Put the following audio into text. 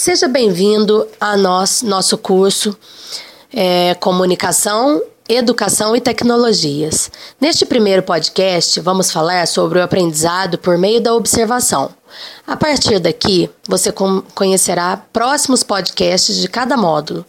Seja bem-vindo a nós, nosso curso é, Comunicação, Educação e Tecnologias. Neste primeiro podcast, vamos falar sobre o aprendizado por meio da observação. A partir daqui, você conhecerá próximos podcasts de cada módulo.